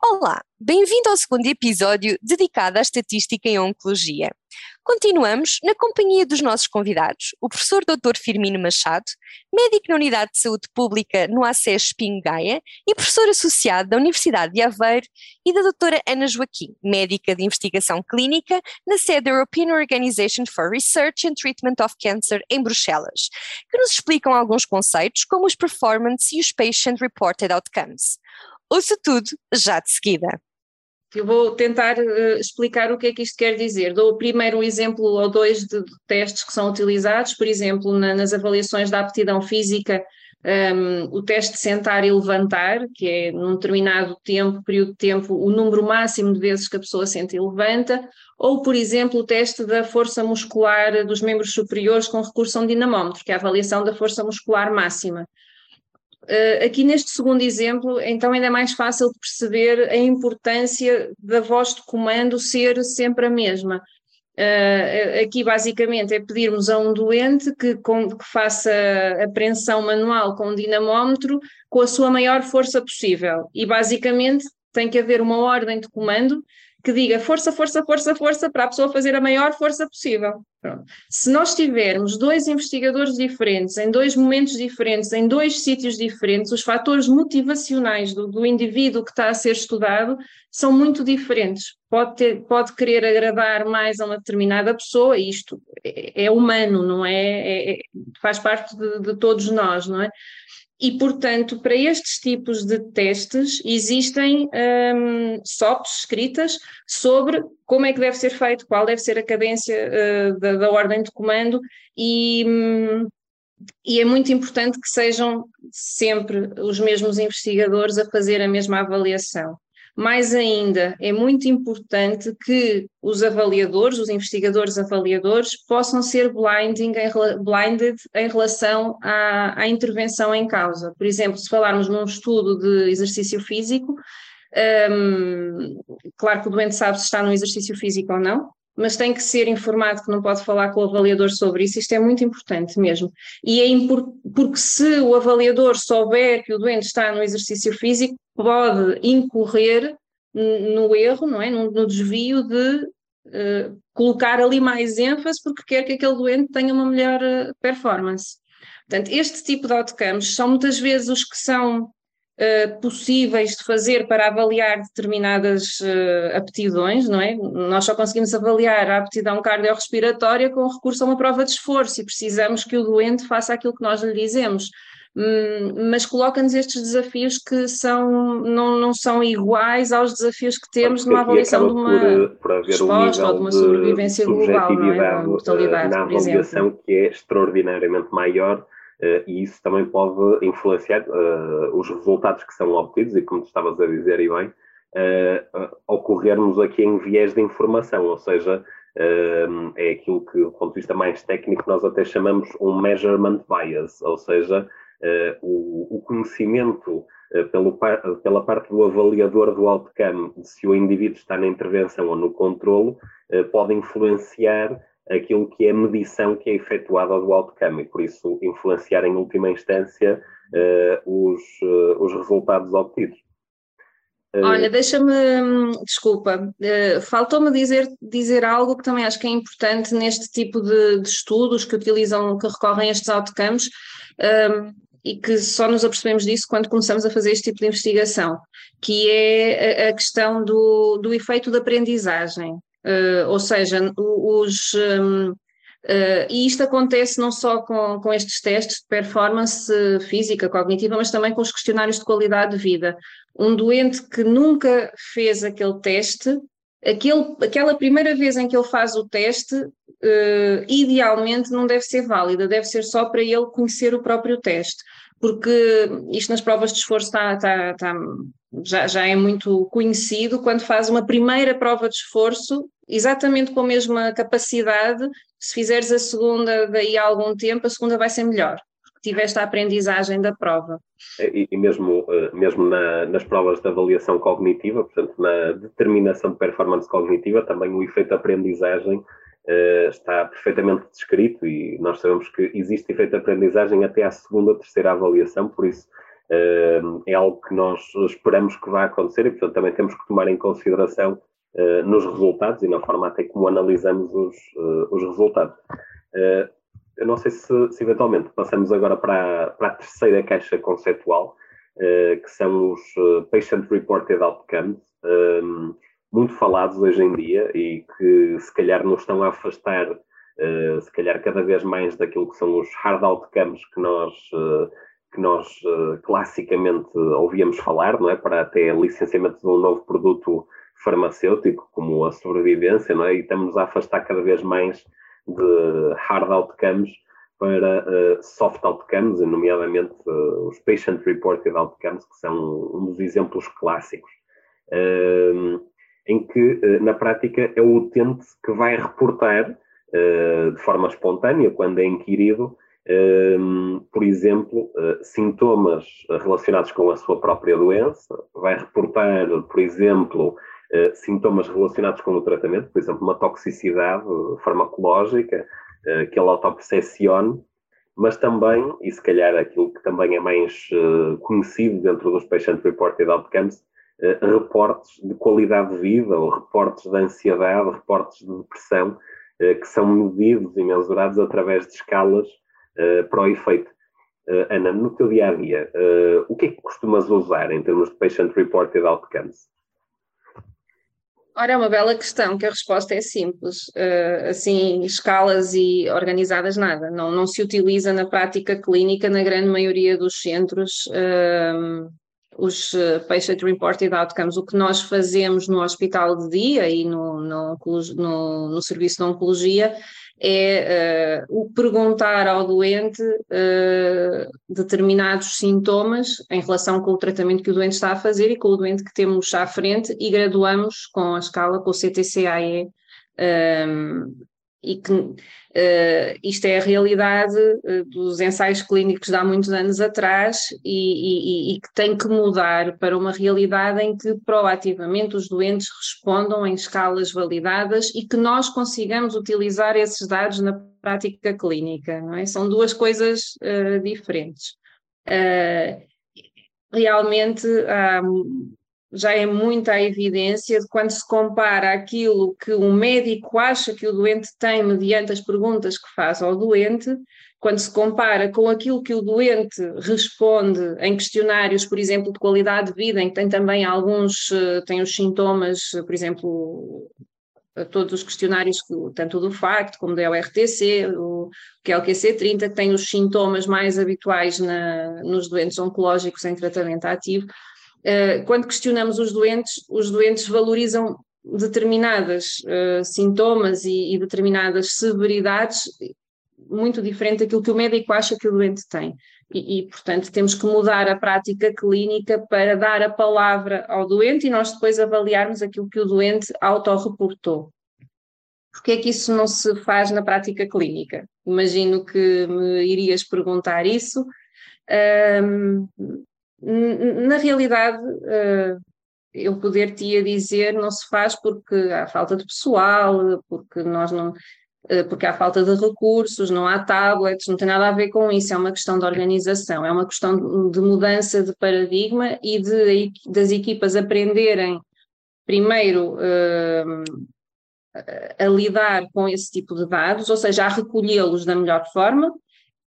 Olá, bem-vindo ao segundo episódio dedicado à estatística em oncologia. Continuamos na companhia dos nossos convidados, o professor Dr. Firmino Machado, médico na Unidade de Saúde Pública no ACES Espinho Gaia e professor associado da Universidade de Aveiro, e da doutora Ana Joaquim, médica de investigação clínica na sede da European Organization for Research and Treatment of Cancer em Bruxelas, que nos explicam alguns conceitos como os performance e os patient reported outcomes. Ouça tudo já de seguida. Eu vou tentar uh, explicar o que é que isto quer dizer. Dou primeiro um exemplo ou dois de, testes que são utilizados, por exemplo, na, nas avaliações da aptidão física, um, ehm, o teste de sentar e levantar, que é num determinado tempo, período de tempo, o número máximo de vezes que a pessoa senta e levanta, ou, por exemplo, o teste da força muscular dos membros superiores com recurso a um dinamómetro, que é a avaliação da força muscular máxima. Uh, aqui neste segundo exemplo, então ainda é mais fácil de perceber a importância da voz de comando ser sempre a mesma. Uh, aqui basicamente é pedirmos a um doente que, com, que faça apreensão manual com um dinamómetro com a sua maior força possível. E basicamente tem que haver uma ordem de comando que diga força, força, força, força, para a pessoa fazer a maior força possível. Pronto. Se nós tivermos dois investigadores diferentes, em dois momentos diferentes, em dois sítios diferentes, os fatores motivacionais do, do indivíduo que está a ser estudado são muito diferentes. Pode, ter, pode querer agradar mais a uma determinada pessoa, isto é, é humano, não é? é? é faz parte de, de todos nós, não é? E, portanto, para estes tipos de testes existem um, SOPs escritas sobre como é que deve ser feito, qual deve ser a cadência uh, da, da, ordem de comando e, um, e é muito importante que sejam sempre os mesmos investigadores a fazer a mesma avaliação. Mais ainda, é muito importante que os avaliadores, os investigadores avaliadores, possam ser blinding, blinded em relação à, à intervenção em causa. Por exemplo, se falarmos num estudo de exercício físico, um, claro que o doente sabe se está no exercício físico ou não, mas tem que ser informado que não pode falar com o avaliador sobre isso, isto é muito importante mesmo. E é impor, porque se o avaliador souber que o doente está no exercício físico, pode incorrer no erro, não é? no, no desvio de uh, colocar ali mais ênfase porque quer que aquele doente tenha uma melhor uh, performance. Portanto, este tipo de outcomes são muitas vezes os que são uh, possíveis de fazer para avaliar determinadas uh, aptidões, não é? Nós só conseguimos avaliar a aptidão cardiorrespiratória com recurso a uma prova de esforço e precisamos que o doente faça aquilo que nós lhe dizemos. Hum, mas coloca-nos estes desafios que são, não, não são iguais aos desafios que temos numa avaliação de uma por, por resposta um ou de uma sobrevivência global, não é? mortalidade, na avaliação que é extraordinariamente maior Uh, e isso também pode influenciar uh, os resultados que são obtidos, e como tu estavas a dizer, e bem, uh, ocorrermos aqui em viés de informação, ou seja, é aquilo que, do ponto de vista mais técnico, nós até chamamos um measurement bias, ou seja, o, o, conhecimento pelo, pela parte do avaliador do outcome de se o indivíduo está na intervenção ou no controlo, pode influenciar aquilo que é a medição que é efetuada do outcome e, por isso, influenciar em última instância os, os resultados obtidos. Eh, Olha, deixa-me, desculpa, faltou-me dizer, dizer algo que também acho que é importante neste tipo de, de estudos que utilizam, que recorrem a estes outcomes, um, e que só nos apercebemos disso quando começamos a fazer este tipo de investigação, que é a, questão do, do efeito de aprendizagem. Uh, ou seja, os. Um, uh, eh, e isto acontece não só com, com estes testes de performance física, cognitiva, mas também com os questionários de qualidade de vida. Um doente que nunca fez aquele teste, aquele, aquela primeira vez em que ele faz o teste, uh, idealmente não deve ser válida, deve ser só para ele conhecer o próprio teste porque isto nas provas de esforço está, está, está, já, já é muito conhecido, quando faz uma primeira prova de esforço, exatamente com a mesma capacidade, se fizeres a segunda daí a algum tempo, a segunda vai ser melhor. tiveste a aprendizagem da prova. E, e mesmo, eh, mesmo na, nas provas de avaliação cognitiva, portanto, na determinação de performance cognitiva, também o efeito de aprendizagem uh, está perfeitamente descrito e nós sabemos que existe efeito de aprendizagem até à segunda, terceira avaliação, por isso uh, é algo que nós esperamos que vá acontecer e, portanto, também temos que tomar em consideração uh, nos resultados e na forma até como analisamos os, os resultados. eu não sei se, se, eventualmente passamos agora para a, para a terceira caixa conceptual, que são os Patient Reported Outcomes muito falados hoje em dia e que se calhar nos estão a afastar, uh, se calhar cada vez mais daquilo que são os hard outcomes que nós, uh, que nós uh, classicamente ouvíamos falar, não é? Para até licenciamento de um novo produto farmacêutico, como a sobrevivência, não é? E estamos a afastar cada vez mais de hard outcomes para uh, soft outcomes, nomeadamente uh, os patient reported outcomes, que são um dos exemplos clássicos. Uh, em que, eh, na prática, é o utente que vai reportar eh, de forma espontânea, quando é inquirido, eh, por exemplo, sintomas relacionados com a sua própria doença, vai reportar, por exemplo, sintomas relacionados com o tratamento, por exemplo, uma toxicidade farmacológica, que ele autopercepcione, mas também, e se calhar aquilo que também é mais conhecido dentro dos Patient Reported Outcomes, reportes de qualidade de vida ou reportes de ansiedade, reportes de depressão, eh, que são medidos e mensurados através de escalas eh, para o efeito. Ana, no teu dia a dia, o que é que costumas usar em termos de patient reported outcomes? Ora, é uma bela questão, que a resposta é simples. Uh, assim, escalas e organizadas, nada. Não, não se utiliza na prática clínica na grande maioria dos centros. Uh, os eh, Patient Reported Outcomes, o que nós fazemos no hospital de dia e no, no, no, no serviço de oncologia é uh, o perguntar ao doente uh, determinados sintomas em relação com o tratamento que o doente está a fazer e com o doente que temos à frente e graduamos com a escala, com o CTCAE, um, e que uh, isto é a realidade uh, dos ensaios clínicos de há muitos anos atrás e, e, e, que tem que mudar para uma realidade em que proativamente os doentes respondam em escalas validadas e que nós consigamos utilizar esses dados na prática clínica, não é? São duas coisas uh, diferentes. realmente há já é muita evidência de quando se compara aquilo que um médico acha que o doente tem mediante as perguntas que faz ao doente, quando se compara com aquilo que o doente responde em questionários, por exemplo, de qualidade de vida, em que tem também alguns, eh, tem os sintomas, por exemplo, todos os questionários, tanto do FACT como da ORTC, o QLQC30, que tem os sintomas mais habituais na, nos doentes oncológicos em tratamento ativo, eh, quando questionamos os doentes, os doentes valorizam determinadas uh, sintomas e, e, determinadas severidades muito diferente daquilo que o médico acha que o doente tem. E, e, portanto, temos que mudar a prática clínica para dar a palavra ao doente e nós depois avaliarmos aquilo que o doente autorreportou. Porque é que isso não se faz na prática clínica? Imagino que me irias perguntar isso. Um, na realidade, eh, eu poder-te dizer não se faz porque há falta de pessoal, porque nós não eh, porque há falta de recursos, não há tablets, não tem nada a ver com isso, é uma questão de organização, é uma questão de mudança de paradigma e de, das equipas aprenderem primeiro uh, a lidar com esse tipo de dados, ou seja, a recolhê-los da melhor forma,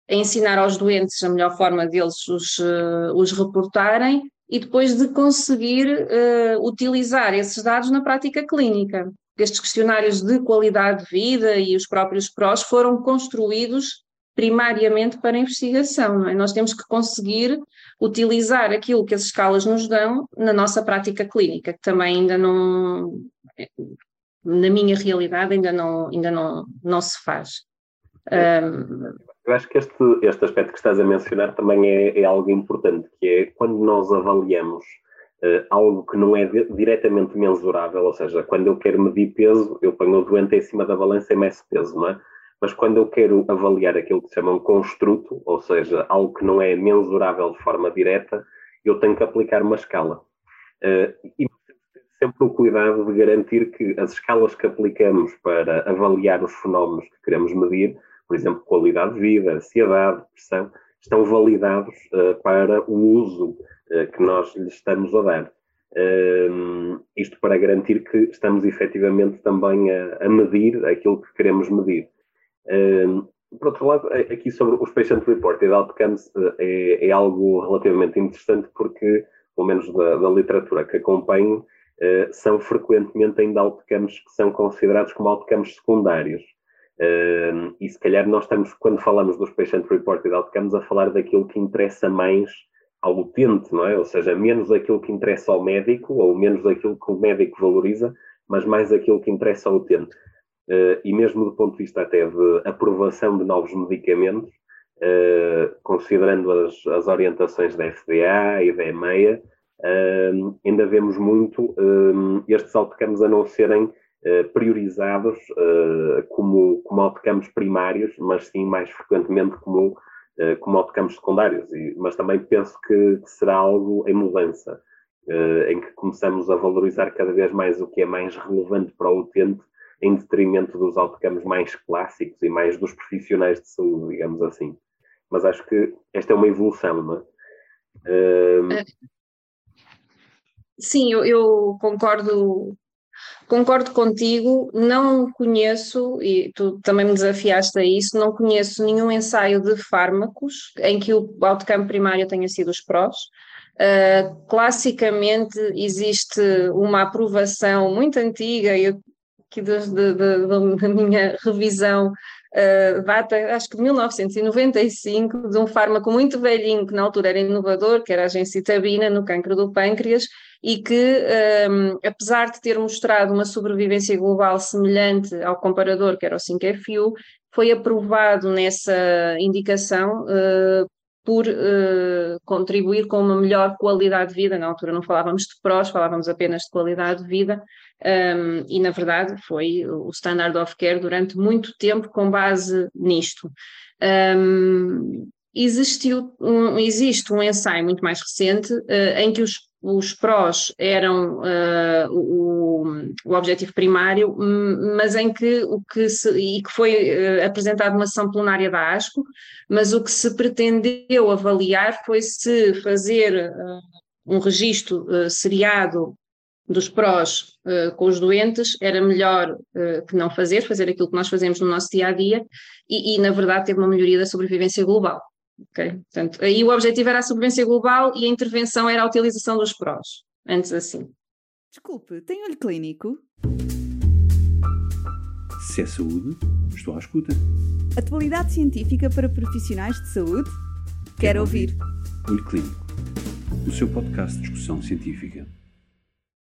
a ensinar aos doentes a melhor forma deles os, uh, os reportarem e depois de conseguir uh, utilizar esses dados na prática clínica. Estes questionários de qualidade de vida e os próprios PROS foram construídos primariamente para investigação. É? Nós temos que conseguir utilizar aquilo que as escalas nos dão na nossa prática clínica, que também ainda não, na minha realidade, ainda não, ainda não, não se faz. Um, eu acho que este, este aspecto que estás a mencionar também é, é algo importante, que é quando nós avaliamos uh, algo que não é de, diretamente mensurável, ou seja, quando eu quero medir peso, eu ponho o doente em cima da balança e meço peso, não é? mas quando eu quero avaliar aquilo que se chama um construto, ou seja, algo que não é mensurável de forma direta, eu tenho que aplicar uma escala. Uh, e sempre o cuidado de garantir que as escalas que aplicamos para avaliar os fenómenos que queremos medir, por exemplo, qualidade de vida, ansiedade, pressão, estão validados uh, para o uso uh, que nós lhes estamos a dar. Uh, isto para garantir que estamos efetivamente também a, a medir aquilo que queremos medir. por outro lado, aqui sobre os Patient Reported Outcomes é, é algo relativamente interessante porque, pelo menos da, da literatura que acompanho, uh, são frequentemente ainda outcomes que são considerados como outcomes secundários. Uh, e se calhar nós estamos, quando falamos dos patient reported outcomes, a falar daquilo que interessa mais ao utente, não é? Ou seja, menos aquilo que interessa ao médico, ou menos aquilo que o médico valoriza, mas mais aquilo que interessa ao utente. Uh, e mesmo do ponto de vista até de aprovação de novos medicamentos, uh, considerando as, as orientações da FDA e da EMEA, ainda vemos muito estes outcomes a não serem priorizados eh, como, como outcomes primários, mas sim mais frequentemente como, como outcomes secundários. E, mas também penso que, que será algo em mudança, em que começamos a valorizar cada vez mais o que é mais relevante para o utente em detrimento dos outcomes mais clássicos e mais dos profissionais de saúde, digamos assim. Mas acho que esta é uma evolução, não é? Uh, Sim, eu, eu concordo Concordo contigo, não conheço, e tu também me desafiaste a isso, não conheço nenhum ensaio de fármacos em que o outcome primário tenha sido os prós. Uh, classicamente existe uma aprovação muito antiga, eu, que desde da minha revisão data, acho que de 1995, de um fármaco muito velhinho que na altura era inovador, que era a gencitabina no cancro do pâncreas, e que, um, apesar de ter mostrado uma sobrevivência global semelhante ao comparador, que era o 5FU, foi aprovado nessa indicação uh, por uh, contribuir com uma melhor qualidade de vida. Na altura não falávamos de prós, falávamos apenas de qualidade de vida, um, e na verdade foi o standard of care durante muito tempo com base nisto. Um, existiu um, existe um ensaio muito mais recente uh, em que os os prós eram uh, o, o objetivo primário, mas em que o que se, e que foi uh, apresentado uma sessão plenária da ASCO, mas o que se pretendeu avaliar foi se fazer um registro seriado dos prós com os doentes era melhor que não fazer, fazer aquilo que nós fazemos no nosso dia a dia, e, e na verdade teve uma melhoria da sobrevivência global. Ok, portanto, aí o objetivo era a sobrevivência global e a intervenção era a utilização dos prós, antes assim. Desculpe, tem olho clínico? Se é saúde, estou à escuta. Atualidade científica para profissionais de saúde? Quero, Quero ouvir. ouvir. Olho Clínico, o seu podcast de discussão científica.